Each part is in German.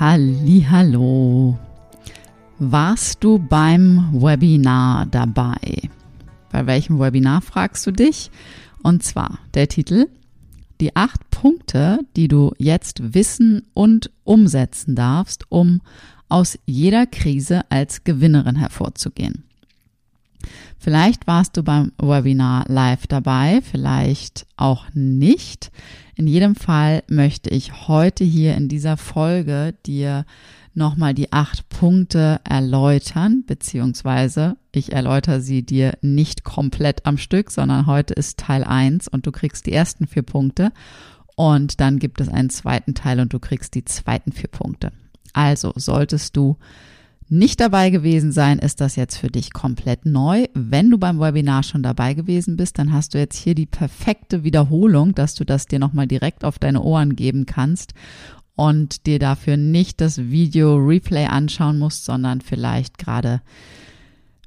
Hallo. Warst du beim Webinar dabei? Bei welchem Webinar fragst du dich? Und zwar der Titel Die acht Punkte, die du jetzt wissen und umsetzen darfst, um aus jeder Krise als Gewinnerin hervorzugehen. Vielleicht warst du beim Webinar live dabei, vielleicht auch nicht. In jedem Fall möchte ich heute hier in dieser Folge dir nochmal die acht Punkte erläutern, beziehungsweise ich erläutere sie dir nicht komplett am Stück, sondern heute ist Teil eins und du kriegst die ersten vier Punkte und dann gibt es einen zweiten Teil und du kriegst die zweiten vier Punkte. Also solltest du nicht dabei gewesen sein, ist das jetzt für dich komplett neu. Wenn du beim Webinar schon dabei gewesen bist, dann hast du jetzt hier die perfekte Wiederholung, dass du das dir nochmal direkt auf deine Ohren geben kannst und dir dafür nicht das Video Replay anschauen musst, sondern vielleicht gerade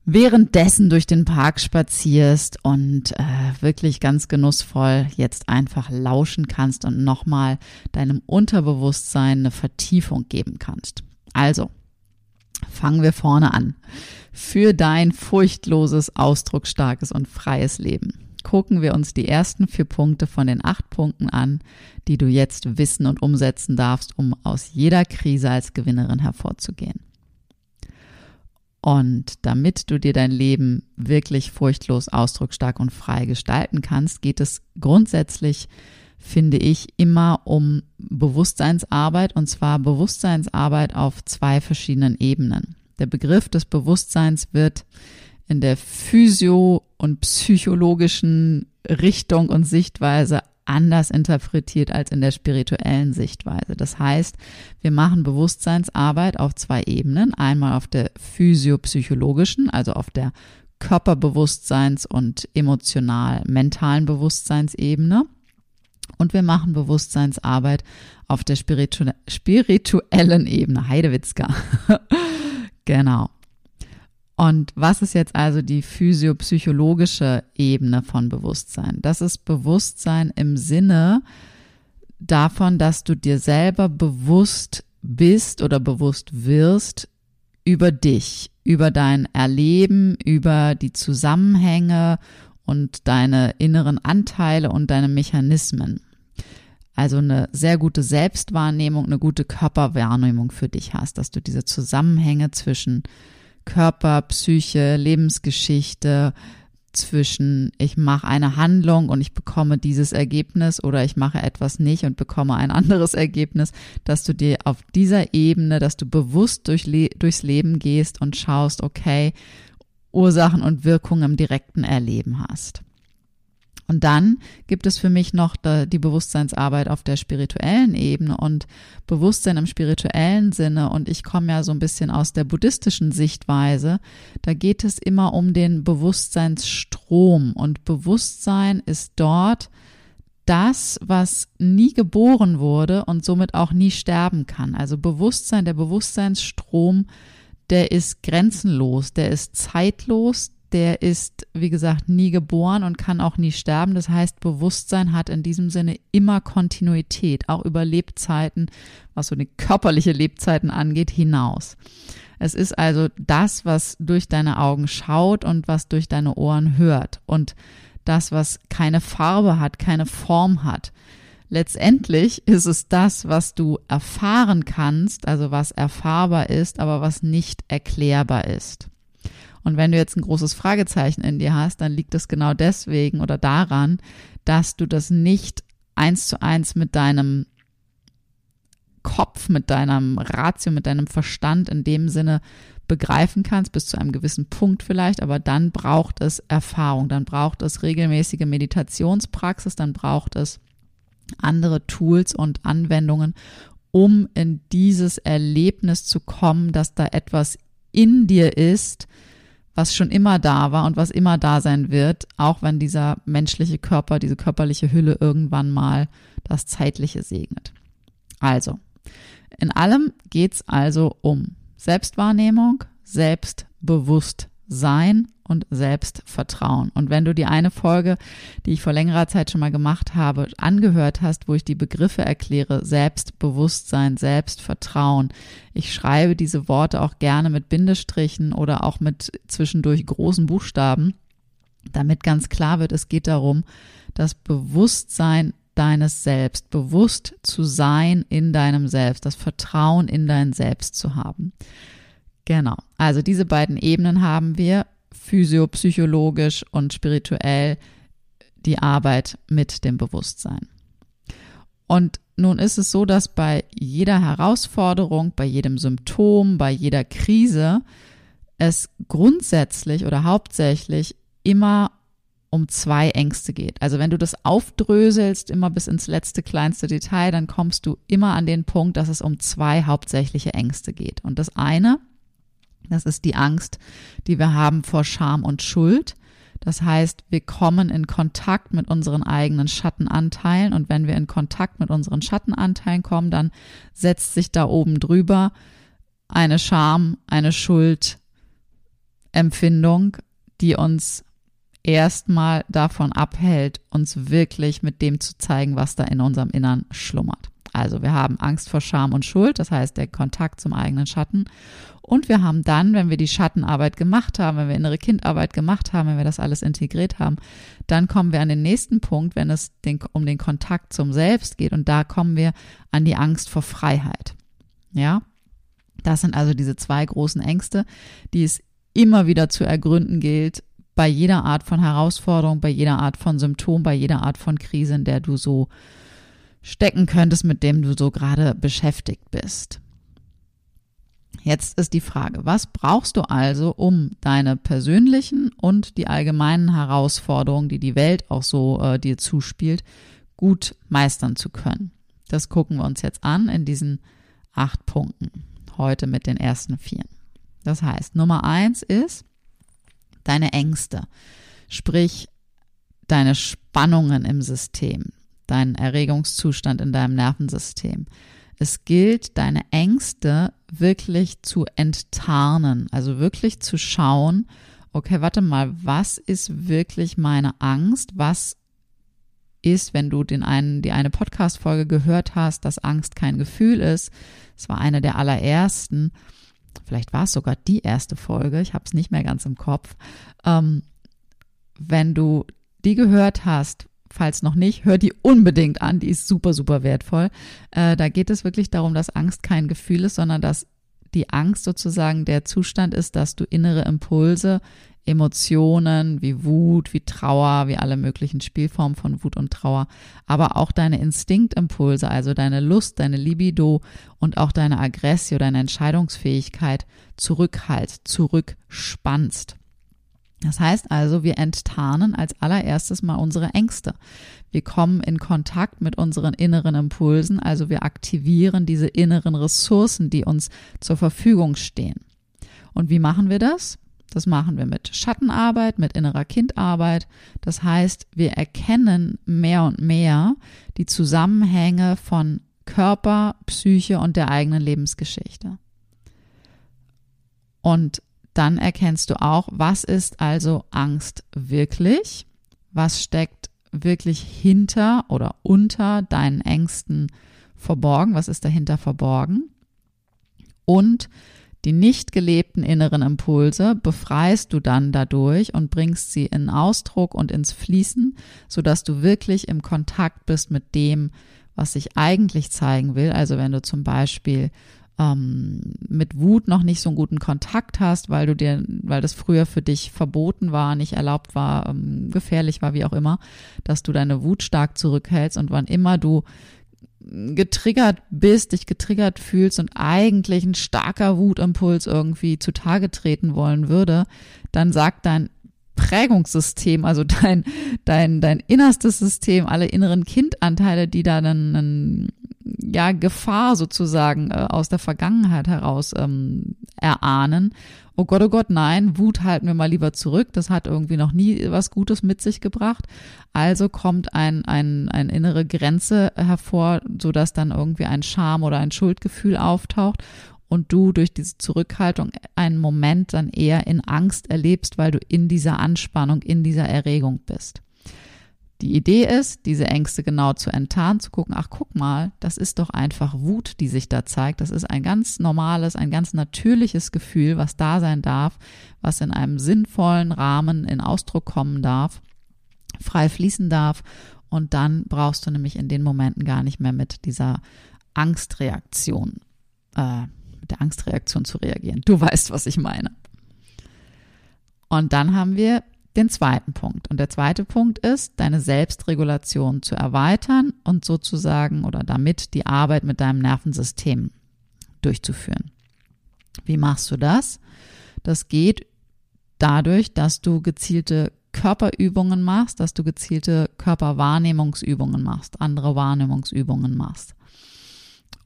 währenddessen durch den Park spazierst und äh, wirklich ganz genussvoll jetzt einfach lauschen kannst und nochmal deinem Unterbewusstsein eine Vertiefung geben kannst. Also, Fangen wir vorne an. Für dein furchtloses, ausdrucksstarkes und freies Leben. Gucken wir uns die ersten vier Punkte von den acht Punkten an, die du jetzt wissen und umsetzen darfst, um aus jeder Krise als Gewinnerin hervorzugehen. Und damit du dir dein Leben wirklich furchtlos, ausdrucksstark und frei gestalten kannst, geht es grundsätzlich finde ich, immer um Bewusstseinsarbeit und zwar Bewusstseinsarbeit auf zwei verschiedenen Ebenen. Der Begriff des Bewusstseins wird in der physio- und psychologischen Richtung und Sichtweise anders interpretiert als in der spirituellen Sichtweise. Das heißt, wir machen Bewusstseinsarbeit auf zwei Ebenen. Einmal auf der physiopsychologischen, also auf der Körperbewusstseins- und emotional-mentalen Bewusstseinsebene und wir machen Bewusstseinsarbeit auf der spiritu spirituellen Ebene. Heidewitzka. genau. Und was ist jetzt also die physiopsychologische Ebene von Bewusstsein? Das ist Bewusstsein im Sinne davon, dass du dir selber bewusst bist oder bewusst wirst über dich, über dein Erleben, über die Zusammenhänge und deine inneren Anteile und deine Mechanismen. Also eine sehr gute Selbstwahrnehmung, eine gute Körperwahrnehmung für dich hast, dass du diese Zusammenhänge zwischen Körper, Psyche, Lebensgeschichte, zwischen ich mache eine Handlung und ich bekomme dieses Ergebnis oder ich mache etwas nicht und bekomme ein anderes Ergebnis, dass du dir auf dieser Ebene, dass du bewusst durch, durchs Leben gehst und schaust, okay, Ursachen und Wirkungen im direkten Erleben hast. Und dann gibt es für mich noch die Bewusstseinsarbeit auf der spirituellen Ebene und Bewusstsein im spirituellen Sinne. Und ich komme ja so ein bisschen aus der buddhistischen Sichtweise. Da geht es immer um den Bewusstseinsstrom. Und Bewusstsein ist dort das, was nie geboren wurde und somit auch nie sterben kann. Also Bewusstsein, der Bewusstseinsstrom der ist grenzenlos, der ist zeitlos, der ist, wie gesagt, nie geboren und kann auch nie sterben. Das heißt, Bewusstsein hat in diesem Sinne immer Kontinuität, auch über Lebzeiten, was so die körperliche Lebzeiten angeht, hinaus. Es ist also das, was durch deine Augen schaut und was durch deine Ohren hört und das, was keine Farbe hat, keine Form hat. Letztendlich ist es das, was du erfahren kannst, also was erfahrbar ist, aber was nicht erklärbar ist. Und wenn du jetzt ein großes Fragezeichen in dir hast, dann liegt es genau deswegen oder daran, dass du das nicht eins zu eins mit deinem Kopf, mit deinem Ratio, mit deinem Verstand in dem Sinne begreifen kannst, bis zu einem gewissen Punkt vielleicht, aber dann braucht es Erfahrung, dann braucht es regelmäßige Meditationspraxis, dann braucht es andere Tools und Anwendungen, um in dieses Erlebnis zu kommen, dass da etwas in dir ist, was schon immer da war und was immer da sein wird, auch wenn dieser menschliche Körper, diese körperliche Hülle irgendwann mal das Zeitliche segnet. Also, in allem geht's also um Selbstwahrnehmung, Selbstbewusstsein und Selbstvertrauen. Und wenn du die eine Folge, die ich vor längerer Zeit schon mal gemacht habe, angehört hast, wo ich die Begriffe erkläre, Selbstbewusstsein, Selbstvertrauen, ich schreibe diese Worte auch gerne mit Bindestrichen oder auch mit zwischendurch großen Buchstaben, damit ganz klar wird, es geht darum, das Bewusstsein deines Selbst, bewusst zu sein in deinem Selbst, das Vertrauen in dein Selbst zu haben. Genau. Also diese beiden Ebenen haben wir physiopsychologisch und spirituell die Arbeit mit dem Bewusstsein. Und nun ist es so, dass bei jeder Herausforderung, bei jedem Symptom, bei jeder Krise es grundsätzlich oder hauptsächlich immer um zwei Ängste geht. Also wenn du das aufdröselst, immer bis ins letzte kleinste Detail, dann kommst du immer an den Punkt, dass es um zwei hauptsächliche Ängste geht. Und das eine das ist die Angst, die wir haben vor Scham und Schuld. Das heißt, wir kommen in Kontakt mit unseren eigenen Schattenanteilen und wenn wir in Kontakt mit unseren Schattenanteilen kommen, dann setzt sich da oben drüber eine Scham, eine Schuldempfindung, die uns erstmal davon abhält, uns wirklich mit dem zu zeigen, was da in unserem Innern schlummert. Also wir haben Angst vor Scham und Schuld, das heißt der Kontakt zum eigenen Schatten. Und wir haben dann, wenn wir die Schattenarbeit gemacht haben, wenn wir innere Kindarbeit gemacht haben, wenn wir das alles integriert haben, dann kommen wir an den nächsten Punkt, wenn es den, um den Kontakt zum Selbst geht. Und da kommen wir an die Angst vor Freiheit. Ja, das sind also diese zwei großen Ängste, die es immer wieder zu ergründen gilt, bei jeder Art von Herausforderung, bei jeder Art von Symptom, bei jeder Art von Krise, in der du so stecken könntest, mit dem du so gerade beschäftigt bist. Jetzt ist die Frage, was brauchst du also, um deine persönlichen und die allgemeinen Herausforderungen, die die Welt auch so äh, dir zuspielt, gut meistern zu können? Das gucken wir uns jetzt an in diesen acht Punkten. Heute mit den ersten vier. Das heißt, Nummer eins ist deine Ängste, sprich deine Spannungen im System, deinen Erregungszustand in deinem Nervensystem. Es gilt, deine Ängste wirklich zu enttarnen, also wirklich zu schauen, okay, warte mal, was ist wirklich meine Angst? Was ist, wenn du den einen, die eine Podcast-Folge gehört hast, dass Angst kein Gefühl ist? Es war eine der allerersten. Vielleicht war es sogar die erste Folge. Ich habe es nicht mehr ganz im Kopf. Ähm, wenn du die gehört hast, falls noch nicht, hör die unbedingt an, die ist super, super wertvoll. Äh, da geht es wirklich darum, dass Angst kein Gefühl ist, sondern dass die Angst sozusagen der Zustand ist, dass du innere Impulse, Emotionen wie Wut, wie Trauer, wie alle möglichen Spielformen von Wut und Trauer, aber auch deine Instinktimpulse, also deine Lust, deine Libido und auch deine Aggression, deine Entscheidungsfähigkeit zurückhalt, zurückspannst. Das heißt also, wir enttarnen als allererstes mal unsere Ängste. Wir kommen in Kontakt mit unseren inneren Impulsen, also wir aktivieren diese inneren Ressourcen, die uns zur Verfügung stehen. Und wie machen wir das? Das machen wir mit Schattenarbeit, mit innerer Kindarbeit. Das heißt, wir erkennen mehr und mehr die Zusammenhänge von Körper, Psyche und der eigenen Lebensgeschichte. Und dann erkennst du auch, was ist also Angst wirklich? Was steckt wirklich hinter oder unter deinen Ängsten verborgen? Was ist dahinter verborgen? Und die nicht gelebten inneren Impulse befreist du dann dadurch und bringst sie in Ausdruck und ins Fließen, sodass du wirklich im Kontakt bist mit dem, was sich eigentlich zeigen will. Also wenn du zum Beispiel ähm, mit Wut noch nicht so einen guten Kontakt hast, weil du dir, weil das früher für dich verboten war, nicht erlaubt war, ähm, gefährlich war, wie auch immer, dass du deine Wut stark zurückhältst und wann immer du getriggert bist, dich getriggert fühlst und eigentlich ein starker Wutimpuls irgendwie zutage treten wollen würde, dann sagt dein Prägungssystem, also dein, dein, dein innerstes System, alle inneren Kindanteile, die da dann, dann ja, Gefahr sozusagen äh, aus der Vergangenheit heraus ähm, erahnen. Oh Gott, oh Gott, nein, Wut halten wir mal lieber zurück. Das hat irgendwie noch nie was Gutes mit sich gebracht. Also kommt ein, ein, eine innere Grenze hervor, so dass dann irgendwie ein Scham oder ein Schuldgefühl auftaucht und du durch diese Zurückhaltung einen Moment dann eher in Angst erlebst, weil du in dieser Anspannung, in dieser Erregung bist. Die Idee ist, diese Ängste genau zu enttarnen, zu gucken, ach guck mal, das ist doch einfach Wut, die sich da zeigt. Das ist ein ganz normales, ein ganz natürliches Gefühl, was da sein darf, was in einem sinnvollen Rahmen in Ausdruck kommen darf, frei fließen darf. Und dann brauchst du nämlich in den Momenten gar nicht mehr mit dieser Angstreaktion, äh, der Angstreaktion zu reagieren. Du weißt, was ich meine. Und dann haben wir den zweiten Punkt. Und der zweite Punkt ist, deine Selbstregulation zu erweitern und sozusagen oder damit die Arbeit mit deinem Nervensystem durchzuführen. Wie machst du das? Das geht dadurch, dass du gezielte Körperübungen machst, dass du gezielte Körperwahrnehmungsübungen machst, andere Wahrnehmungsübungen machst.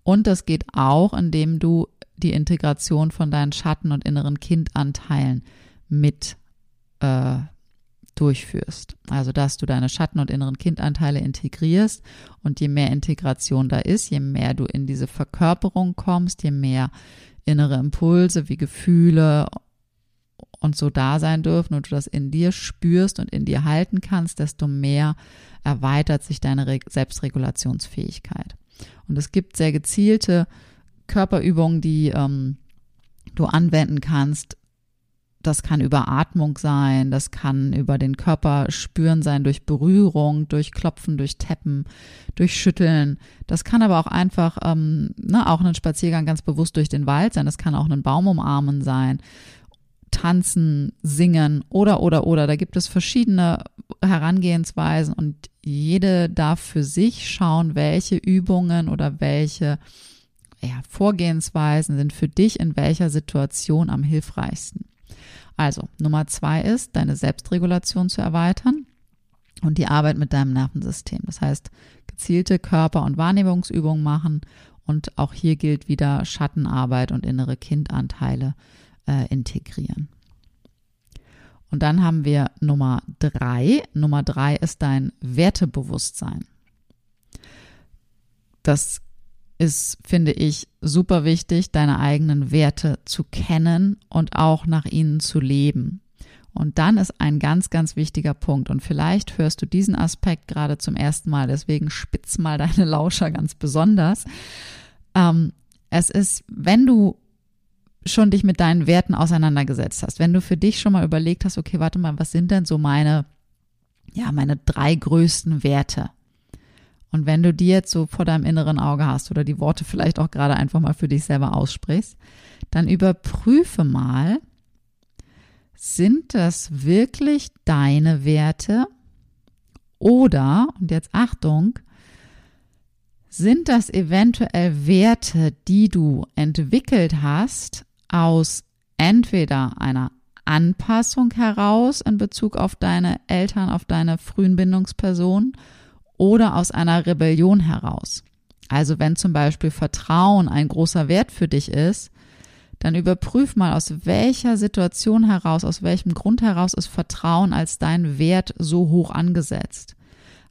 Und das geht auch, indem du die Integration von deinen Schatten- und inneren Kindanteilen mit äh, durchführst. Also, dass du deine Schatten- und inneren Kindanteile integrierst und je mehr Integration da ist, je mehr du in diese Verkörperung kommst, je mehr innere Impulse wie Gefühle und so da sein dürfen und du das in dir spürst und in dir halten kannst, desto mehr erweitert sich deine Re Selbstregulationsfähigkeit. Und es gibt sehr gezielte Körperübungen, die ähm, du anwenden kannst, das kann über Atmung sein, das kann über den Körper spüren sein, durch Berührung, durch Klopfen, durch Teppen, durch Schütteln. Das kann aber auch einfach, ähm, ne, auch ein Spaziergang ganz bewusst durch den Wald sein. Das kann auch ein Baum umarmen sein, tanzen, singen oder, oder, oder. Da gibt es verschiedene Herangehensweisen und jede darf für sich schauen, welche Übungen oder welche ja, Vorgehensweisen sind für dich in welcher Situation am hilfreichsten. Also, Nummer zwei ist, deine Selbstregulation zu erweitern und die Arbeit mit deinem Nervensystem. Das heißt, gezielte Körper- und Wahrnehmungsübungen machen und auch hier gilt wieder Schattenarbeit und innere Kindanteile äh, integrieren. Und dann haben wir Nummer drei. Nummer drei ist dein Wertebewusstsein. Das ist, finde ich, super wichtig, deine eigenen Werte zu kennen und auch nach ihnen zu leben. Und dann ist ein ganz, ganz wichtiger Punkt. Und vielleicht hörst du diesen Aspekt gerade zum ersten Mal, deswegen spitz mal deine Lauscher ganz besonders. Ähm, es ist, wenn du schon dich mit deinen Werten auseinandergesetzt hast, wenn du für dich schon mal überlegt hast, okay, warte mal, was sind denn so meine, ja, meine drei größten Werte? Und wenn du die jetzt so vor deinem inneren Auge hast oder die Worte vielleicht auch gerade einfach mal für dich selber aussprichst, dann überprüfe mal, sind das wirklich deine Werte? Oder, und jetzt Achtung, sind das eventuell Werte, die du entwickelt hast aus entweder einer Anpassung heraus in Bezug auf deine Eltern, auf deine frühen Bindungspersonen oder aus einer Rebellion heraus. Also wenn zum Beispiel Vertrauen ein großer Wert für dich ist, dann überprüf mal, aus welcher Situation heraus, aus welchem Grund heraus ist Vertrauen als dein Wert so hoch angesetzt.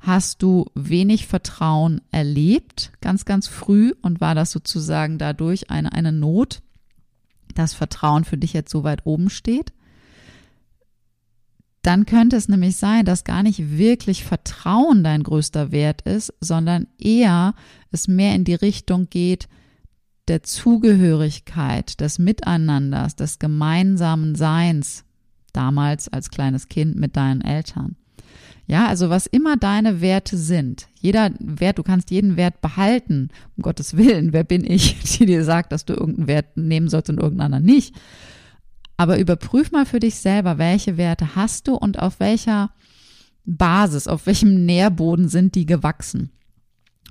Hast du wenig Vertrauen erlebt, ganz, ganz früh, und war das sozusagen dadurch eine, eine Not, dass Vertrauen für dich jetzt so weit oben steht? Dann könnte es nämlich sein, dass gar nicht wirklich Vertrauen dein größter Wert ist, sondern eher es mehr in die Richtung geht der Zugehörigkeit, des Miteinanders, des gemeinsamen Seins, damals als kleines Kind mit deinen Eltern. Ja, also was immer deine Werte sind. Jeder Wert, du kannst jeden Wert behalten. Um Gottes Willen, wer bin ich, die dir sagt, dass du irgendeinen Wert nehmen sollst und irgendeinen anderen nicht. Aber überprüf mal für dich selber, welche Werte hast du und auf welcher Basis, auf welchem Nährboden sind die gewachsen.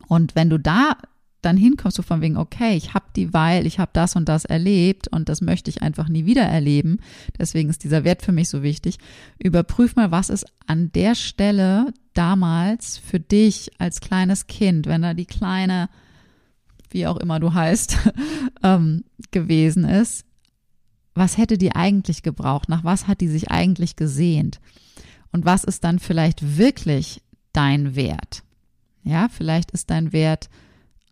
Und wenn du da dann hinkommst, so von wegen, okay, ich habe die, weil ich habe das und das erlebt und das möchte ich einfach nie wieder erleben. Deswegen ist dieser Wert für mich so wichtig. Überprüf mal, was ist an der Stelle damals für dich als kleines Kind, wenn da die kleine, wie auch immer du heißt, ähm, gewesen ist. Was hätte die eigentlich gebraucht? Nach was hat die sich eigentlich gesehnt? Und was ist dann vielleicht wirklich dein Wert? Ja, vielleicht ist dein Wert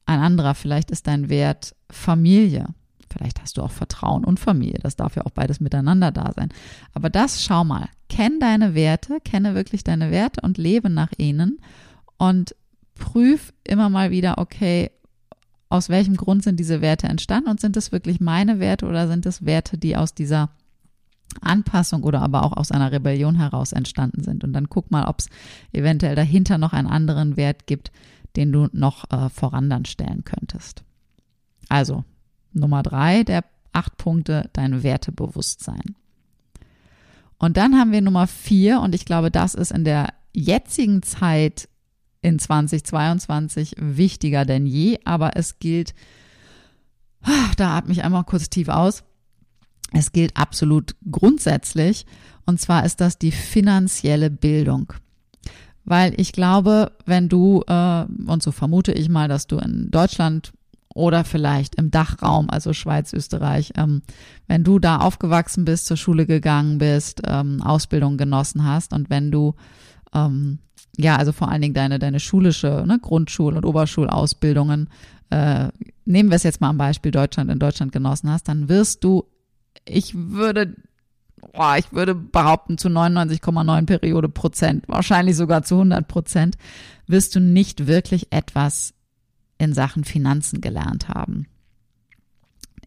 ein anderer, vielleicht ist dein Wert Familie. Vielleicht hast du auch Vertrauen und Familie. Das darf ja auch beides miteinander da sein. Aber das schau mal. Kenn deine Werte, kenne wirklich deine Werte und lebe nach ihnen und prüf immer mal wieder, okay, aus welchem Grund sind diese Werte entstanden und sind es wirklich meine Werte oder sind es Werte, die aus dieser Anpassung oder aber auch aus einer Rebellion heraus entstanden sind. Und dann guck mal, ob es eventuell dahinter noch einen anderen Wert gibt, den du noch äh, voran dann stellen könntest. Also Nummer drei der acht Punkte, dein Wertebewusstsein. Und dann haben wir Nummer vier und ich glaube, das ist in der jetzigen Zeit in 2022 wichtiger denn je, aber es gilt, da atme ich einmal kurz tief aus, es gilt absolut grundsätzlich und zwar ist das die finanzielle Bildung. Weil ich glaube, wenn du, äh, und so vermute ich mal, dass du in Deutschland oder vielleicht im Dachraum, also Schweiz, Österreich, ähm, wenn du da aufgewachsen bist, zur Schule gegangen bist, ähm, Ausbildung genossen hast und wenn du ähm, ja, also vor allen Dingen deine, deine schulische, ne, Grundschul- und Oberschulausbildungen, äh, nehmen wir es jetzt mal am Beispiel Deutschland in Deutschland genossen hast, dann wirst du, ich würde oh, ich würde behaupten, zu 99,9 Periode Prozent, wahrscheinlich sogar zu 100 Prozent, wirst du nicht wirklich etwas in Sachen Finanzen gelernt haben.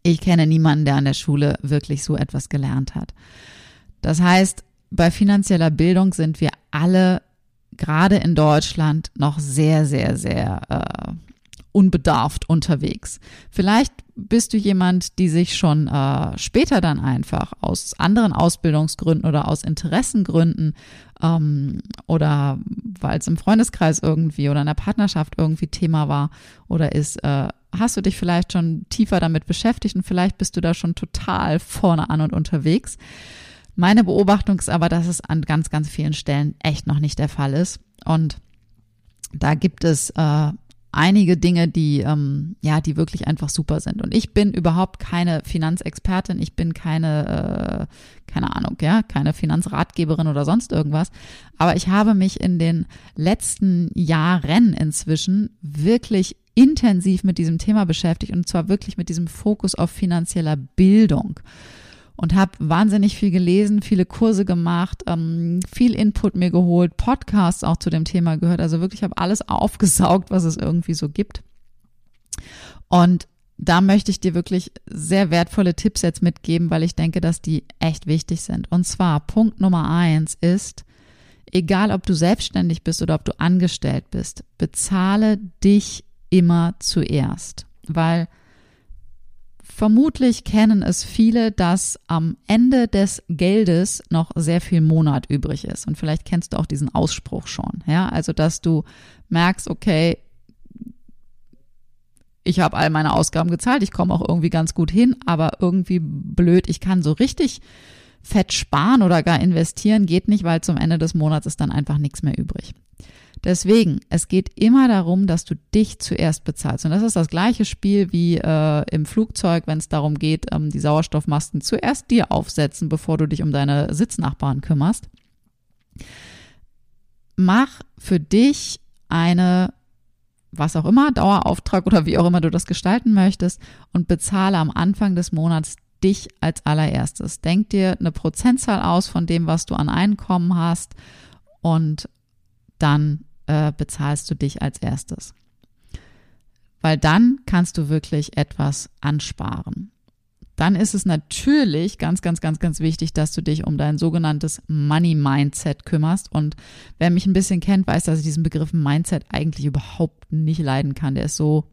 Ich kenne niemanden, der an der Schule wirklich so etwas gelernt hat. Das heißt, bei finanzieller Bildung sind wir alle gerade in Deutschland noch sehr, sehr, sehr äh, unbedarft unterwegs. Vielleicht bist du jemand, die sich schon äh, später dann einfach aus anderen Ausbildungsgründen oder aus Interessengründen ähm, oder weil es im Freundeskreis irgendwie oder in der Partnerschaft irgendwie Thema war oder ist, äh, hast du dich vielleicht schon tiefer damit beschäftigt und vielleicht bist du da schon total vorne an und unterwegs. Meine Beobachtung ist aber, dass es an ganz, ganz vielen Stellen echt noch nicht der Fall ist. Und da gibt es äh, einige Dinge, die ähm, ja, die wirklich einfach super sind. Und ich bin überhaupt keine Finanzexpertin, ich bin keine, äh, keine Ahnung, ja, keine Finanzratgeberin oder sonst irgendwas. Aber ich habe mich in den letzten Jahren inzwischen wirklich intensiv mit diesem Thema beschäftigt und zwar wirklich mit diesem Fokus auf finanzieller Bildung und habe wahnsinnig viel gelesen, viele Kurse gemacht, ähm, viel Input mir geholt, Podcasts auch zu dem Thema gehört. Also wirklich habe alles aufgesaugt, was es irgendwie so gibt. Und da möchte ich dir wirklich sehr wertvolle Tipps jetzt mitgeben, weil ich denke, dass die echt wichtig sind. Und zwar Punkt Nummer eins ist, egal ob du selbstständig bist oder ob du angestellt bist, bezahle dich immer zuerst, weil Vermutlich kennen es viele, dass am Ende des Geldes noch sehr viel Monat übrig ist. Und vielleicht kennst du auch diesen Ausspruch schon. Ja, also dass du merkst, okay, ich habe all meine Ausgaben gezahlt, ich komme auch irgendwie ganz gut hin, aber irgendwie blöd, ich kann so richtig fett sparen oder gar investieren, geht nicht, weil zum Ende des Monats ist dann einfach nichts mehr übrig. Deswegen, es geht immer darum, dass du dich zuerst bezahlst. Und das ist das gleiche Spiel wie äh, im Flugzeug, wenn es darum geht, ähm, die Sauerstoffmasken zuerst dir aufsetzen, bevor du dich um deine Sitznachbarn kümmerst. Mach für dich eine, was auch immer, Dauerauftrag oder wie auch immer du das gestalten möchtest und bezahle am Anfang des Monats dich als allererstes. Denk dir eine Prozentzahl aus von dem, was du an Einkommen hast und dann äh, bezahlst du dich als erstes. Weil dann kannst du wirklich etwas ansparen. dann ist es natürlich ganz, ganz, ganz, ganz wichtig, dass du dich um dein sogenanntes Money Mindset kümmerst. Und wer mich ein bisschen kennt, weiß, dass ich diesen Begriff Mindset eigentlich überhaupt nicht leiden kann. Der ist so,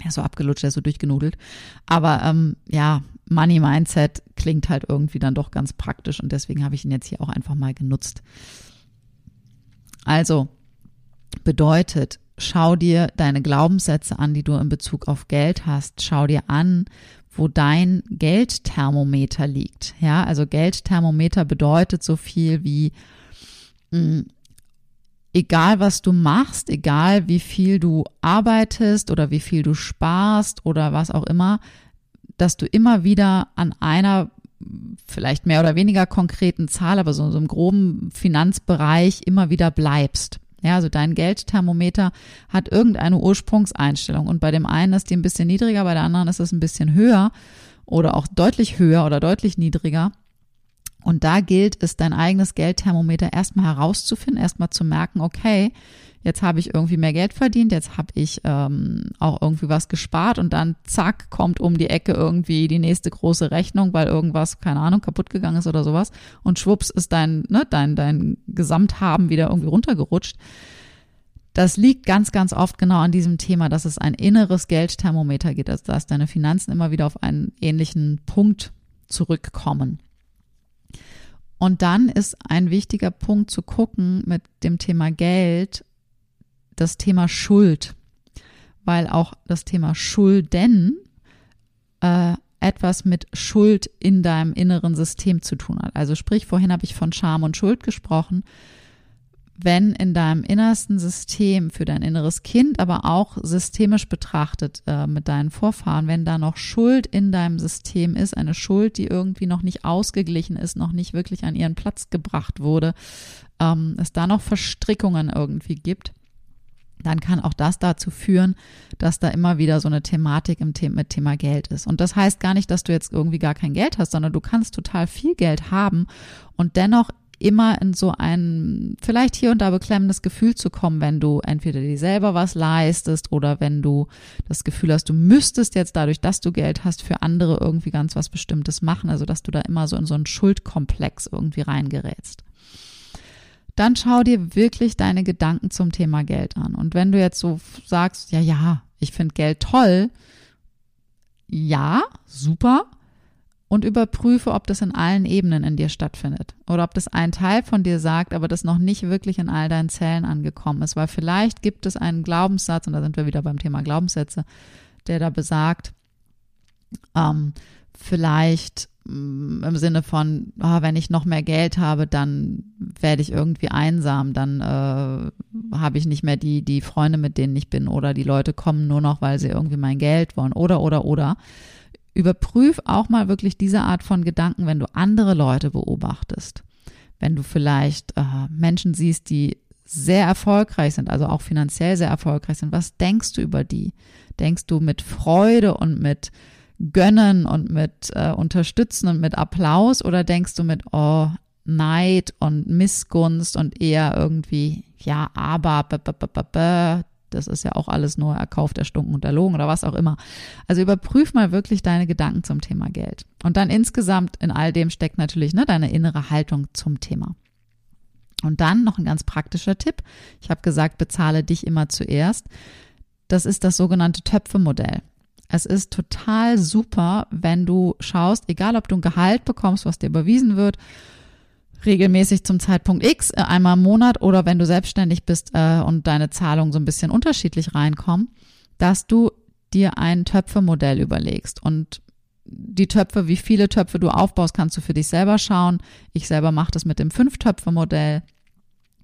der ist so abgelutscht, der ist so durchgenudelt. Aber ähm, ja, Money Mindset klingt halt irgendwie dann doch ganz praktisch und deswegen habe ich ihn jetzt hier auch einfach mal genutzt. Also bedeutet, schau dir deine Glaubenssätze an, die du in Bezug auf Geld hast. Schau dir an, wo dein Geldthermometer liegt. Ja, also Geldthermometer bedeutet so viel wie, mh, hm, egal was du machst, egal wie viel du arbeitest oder wie viel du sparst oder was auch immer, dass du immer wieder an einer vielleicht mehr oder weniger konkreten Zahl, aber so, so im groben Finanzbereich immer wieder bleibst. Ja, also dein Geldthermometer hat irgendeine Ursprungseinstellung und bei dem einen ist die ein bisschen niedriger, bei der anderen ist es ein bisschen höher oder auch deutlich höher oder deutlich niedriger. Und da gilt es, dein eigenes Geldthermometer erstmal herauszufinden, erstmal zu merken, okay, jetzt habe ich irgendwie mehr Geld verdient, jetzt habe ich ähm, auch irgendwie was gespart und dann zack, kommt um die Ecke irgendwie die nächste große Rechnung, weil irgendwas, keine Ahnung, kaputt gegangen ist oder sowas und schwupps ist dein, ne, dein, dein Gesamthaben wieder irgendwie runtergerutscht. Das liegt ganz, ganz oft genau an diesem Thema, dass es ein inneres Geldthermometer geht, also dass deine Finanzen immer wieder auf einen ähnlichen Punkt zurückkommen. Und dann ist ein wichtiger Punkt zu gucken mit dem Thema Geld, das Thema Schuld, weil auch das Thema Schulden äh, etwas mit Schuld in deinem inneren System zu tun hat. Also sprich, vorhin habe ich von Scham und Schuld gesprochen. Wenn in deinem innersten System für dein inneres Kind, aber auch systemisch betrachtet äh, mit deinen Vorfahren, wenn da noch Schuld in deinem System ist, eine Schuld, die irgendwie noch nicht ausgeglichen ist, noch nicht wirklich an ihren Platz gebracht wurde, ähm, es da noch Verstrickungen irgendwie gibt, dann kann auch das dazu führen, dass da immer wieder so eine Thematik im Thema, mit Thema Geld ist. Und das heißt gar nicht, dass du jetzt irgendwie gar kein Geld hast, sondern du kannst total viel Geld haben und dennoch immer in so ein vielleicht hier und da beklemmendes Gefühl zu kommen, wenn du entweder dir selber was leistest oder wenn du das Gefühl hast, du müsstest jetzt dadurch, dass du Geld hast, für andere irgendwie ganz was Bestimmtes machen. Also dass du da immer so in so einen Schuldkomplex irgendwie reingerätst dann schau dir wirklich deine Gedanken zum Thema Geld an. Und wenn du jetzt so sagst, ja, ja, ich finde Geld toll, ja, super, und überprüfe, ob das in allen Ebenen in dir stattfindet. Oder ob das ein Teil von dir sagt, aber das noch nicht wirklich in all deinen Zellen angekommen ist, weil vielleicht gibt es einen Glaubenssatz, und da sind wir wieder beim Thema Glaubenssätze, der da besagt, ähm, vielleicht Mm, im Sinne von, oh, wenn ich noch mehr Geld habe, dann werde ich irgendwie einsam, dann äh, habe ich nicht mehr die, die Freunde, mit denen ich bin oder die Leute kommen nur noch, weil sie irgendwie mein Geld wollen. Oder, oder, oder. Überprüf auch mal wirklich diese Art von Gedanken, wenn du andere Leute beobachtest. Wenn du vielleicht äh, Menschen siehst, die sehr erfolgreich sind, also auch finanziell sehr erfolgreich sind, was denkst du über die? Denkst du mit Freude und mit Gönnen und mit äh, Unterstützen und mit Applaus oder denkst du mit oh, Neid und Missgunst und eher irgendwie, ja, aber, b -b -b das ist ja auch alles nur erkauft, erstunken und erlogen oder was auch immer. Also überprüf mal wirklich deine Gedanken zum Thema Geld. Und dann insgesamt in all dem steckt natürlich ne, deine innere Haltung zum Thema. Und dann noch ein ganz praktischer Tipp. Ich habe gesagt, bezahle dich immer zuerst. Das ist das sogenannte Töpfe-Modell. Es ist total super, wenn du schaust, egal ob du ein Gehalt bekommst, was dir überwiesen wird, regelmäßig zum Zeitpunkt X, äh, einmal im Monat oder wenn du selbstständig bist äh, und deine Zahlungen so ein bisschen unterschiedlich reinkommen, dass du dir ein Töpfemodell überlegst und die Töpfe, wie viele Töpfe du aufbaust, kannst du für dich selber schauen. Ich selber mache das mit dem Fünf-Töpfe-Modell.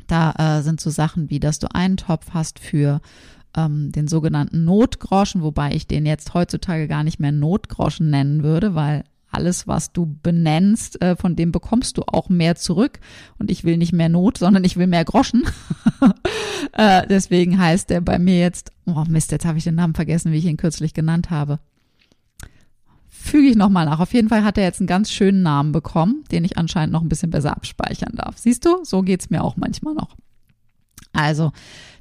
Da äh, sind so Sachen wie, dass du einen Topf hast für ähm, den sogenannten Notgroschen, wobei ich den jetzt heutzutage gar nicht mehr Notgroschen nennen würde, weil alles, was du benennst, äh, von dem bekommst du auch mehr zurück. Und ich will nicht mehr Not, sondern ich will mehr Groschen. äh, deswegen heißt der bei mir jetzt, oh Mist, jetzt habe ich den Namen vergessen, wie ich ihn kürzlich genannt habe. Füge ich nochmal nach. Auf jeden Fall hat er jetzt einen ganz schönen Namen bekommen, den ich anscheinend noch ein bisschen besser abspeichern darf. Siehst du, so geht's mir auch manchmal noch. Also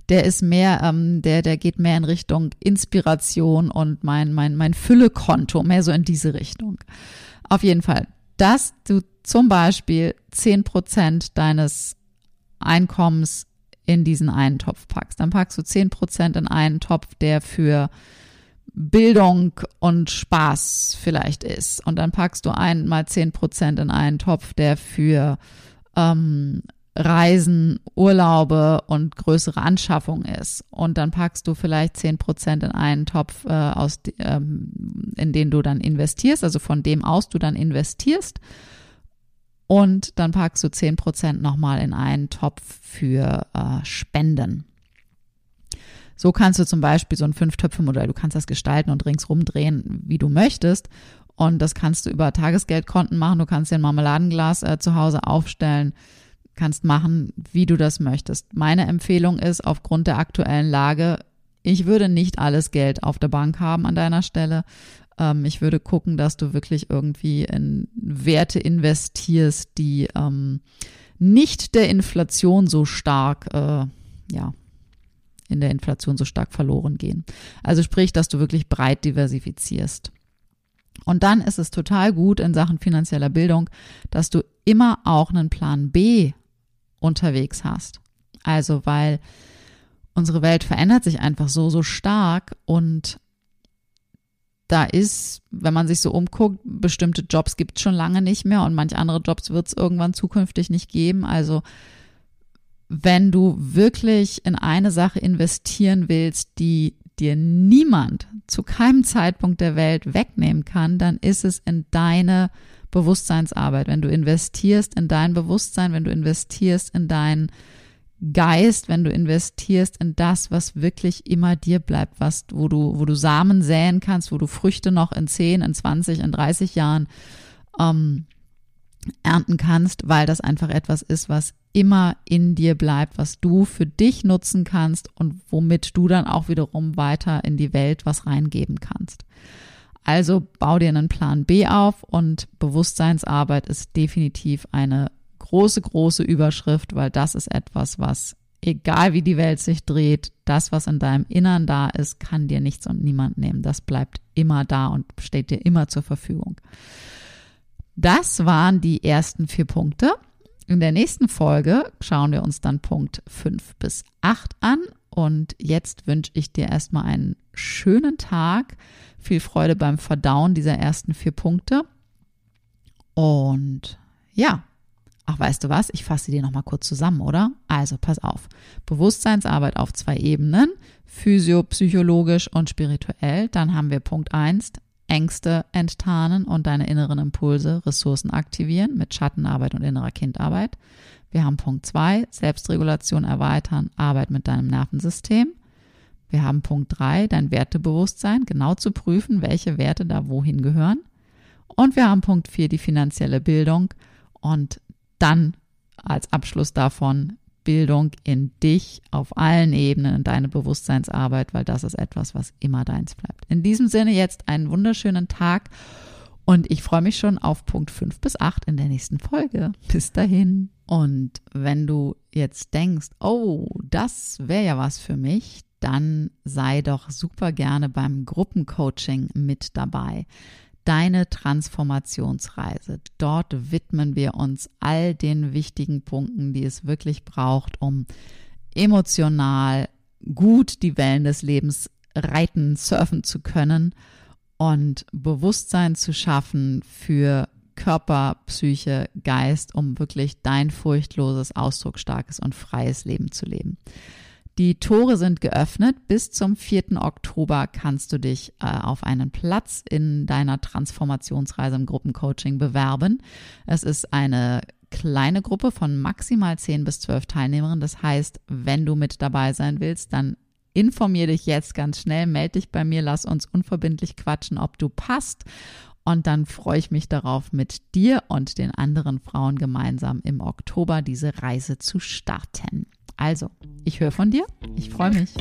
der ist mehr, ähm, der, der geht mehr in Richtung Inspiration und mein, mein, mein Füllekonto, mehr so in diese Richtung. Auf jeden Fall, dass du zum Beispiel zehn Prozent deines Einkommens in diesen einen Topf packst. Dann packst du zehn Prozent in einen Topf, der für Bildung und Spaß vielleicht ist. Und dann packst du einmal zehn Prozent in einen Topf, der für ähm, Reisen, Urlaube und größere Anschaffung ist. Und dann packst du vielleicht zehn Prozent in einen Topf, äh, aus, ähm, in den du dann investierst, also von dem aus du dann investierst. Und dann packst du zehn Prozent nochmal in einen Topf für äh, Spenden. So kannst du zum Beispiel so ein Fünf-Töpfe-Modell, du kannst das gestalten und ringsrum drehen, wie du möchtest. Und das kannst du über Tagesgeldkonten machen. Du kannst dir ein Marmeladenglas äh, zu Hause aufstellen kannst machen, wie du das möchtest. Meine Empfehlung ist aufgrund der aktuellen Lage, ich würde nicht alles Geld auf der Bank haben an deiner Stelle. Ähm, ich würde gucken, dass du wirklich irgendwie in Werte investierst, die ähm, nicht der Inflation so stark, äh, ja, in der Inflation so stark verloren gehen. Also sprich, dass du wirklich breit diversifizierst. Und dann ist es total gut in Sachen finanzieller Bildung, dass du immer auch einen Plan B unterwegs hast. Also weil unsere Welt verändert sich einfach so, so stark und da ist, wenn man sich so umguckt, bestimmte Jobs gibt es schon lange nicht mehr und manche andere Jobs wird es irgendwann zukünftig nicht geben. Also wenn du wirklich in eine Sache investieren willst, die dir niemand zu keinem Zeitpunkt der Welt wegnehmen kann, dann ist es in deine Bewusstseinsarbeit, wenn du investierst in dein Bewusstsein, wenn du investierst in deinen Geist, wenn du investierst in das, was wirklich immer dir bleibt, was, wo du, wo du Samen säen kannst, wo du Früchte noch in 10, in 20, in 30 Jahren ähm, ernten kannst, weil das einfach etwas ist, was immer in dir bleibt, was du für dich nutzen kannst und womit du dann auch wiederum weiter in die Welt was reingeben kannst. Also bau dir einen Plan B auf und Bewusstseinsarbeit ist definitiv eine große, große Überschrift, weil das ist etwas, was, egal wie die Welt sich dreht, das, was in deinem Innern da ist, kann dir nichts und niemand nehmen. Das bleibt immer da und steht dir immer zur Verfügung. Das waren die ersten vier Punkte. In der nächsten Folge schauen wir uns dann Punkt 5 bis 8 an. Und jetzt wünsche ich dir erstmal einen schönen Tag. Viel Freude beim Verdauen dieser ersten vier Punkte. Und ja, ach, weißt du was? Ich fasse dir nochmal kurz zusammen, oder? Also, pass auf. Bewusstseinsarbeit auf zwei Ebenen. Physio, psychologisch und spirituell. Dann haben wir Punkt eins Ängste enttarnen und deine inneren Impulse, Ressourcen aktivieren mit Schattenarbeit und innerer Kindarbeit. Wir haben Punkt zwei Selbstregulation erweitern, Arbeit mit deinem Nervensystem. Wir haben Punkt drei dein Wertebewusstsein, genau zu prüfen, welche Werte da wohin gehören. Und wir haben Punkt vier die finanzielle Bildung und dann als Abschluss davon Bildung in dich auf allen Ebenen, in deine Bewusstseinsarbeit, weil das ist etwas, was immer deins bleibt. In diesem Sinne jetzt einen wunderschönen Tag und ich freue mich schon auf Punkt 5 bis 8 in der nächsten Folge. Bis dahin. Und wenn du jetzt denkst, oh, das wäre ja was für mich, dann sei doch super gerne beim Gruppencoaching mit dabei. Deine Transformationsreise. Dort widmen wir uns all den wichtigen Punkten, die es wirklich braucht, um emotional gut die Wellen des Lebens reiten, surfen zu können und Bewusstsein zu schaffen für Körper, Psyche, Geist, um wirklich dein furchtloses, ausdrucksstarkes und freies Leben zu leben. Die Tore sind geöffnet. Bis zum 4. Oktober kannst du dich äh, auf einen Platz in deiner Transformationsreise im Gruppencoaching bewerben. Es ist eine kleine Gruppe von maximal 10 bis 12 Teilnehmerinnen. Das heißt, wenn du mit dabei sein willst, dann informier dich jetzt ganz schnell, melde dich bei mir, lass uns unverbindlich quatschen, ob du passt. Und dann freue ich mich darauf, mit dir und den anderen Frauen gemeinsam im Oktober diese Reise zu starten. Also, ich höre von dir. Ich freue mich.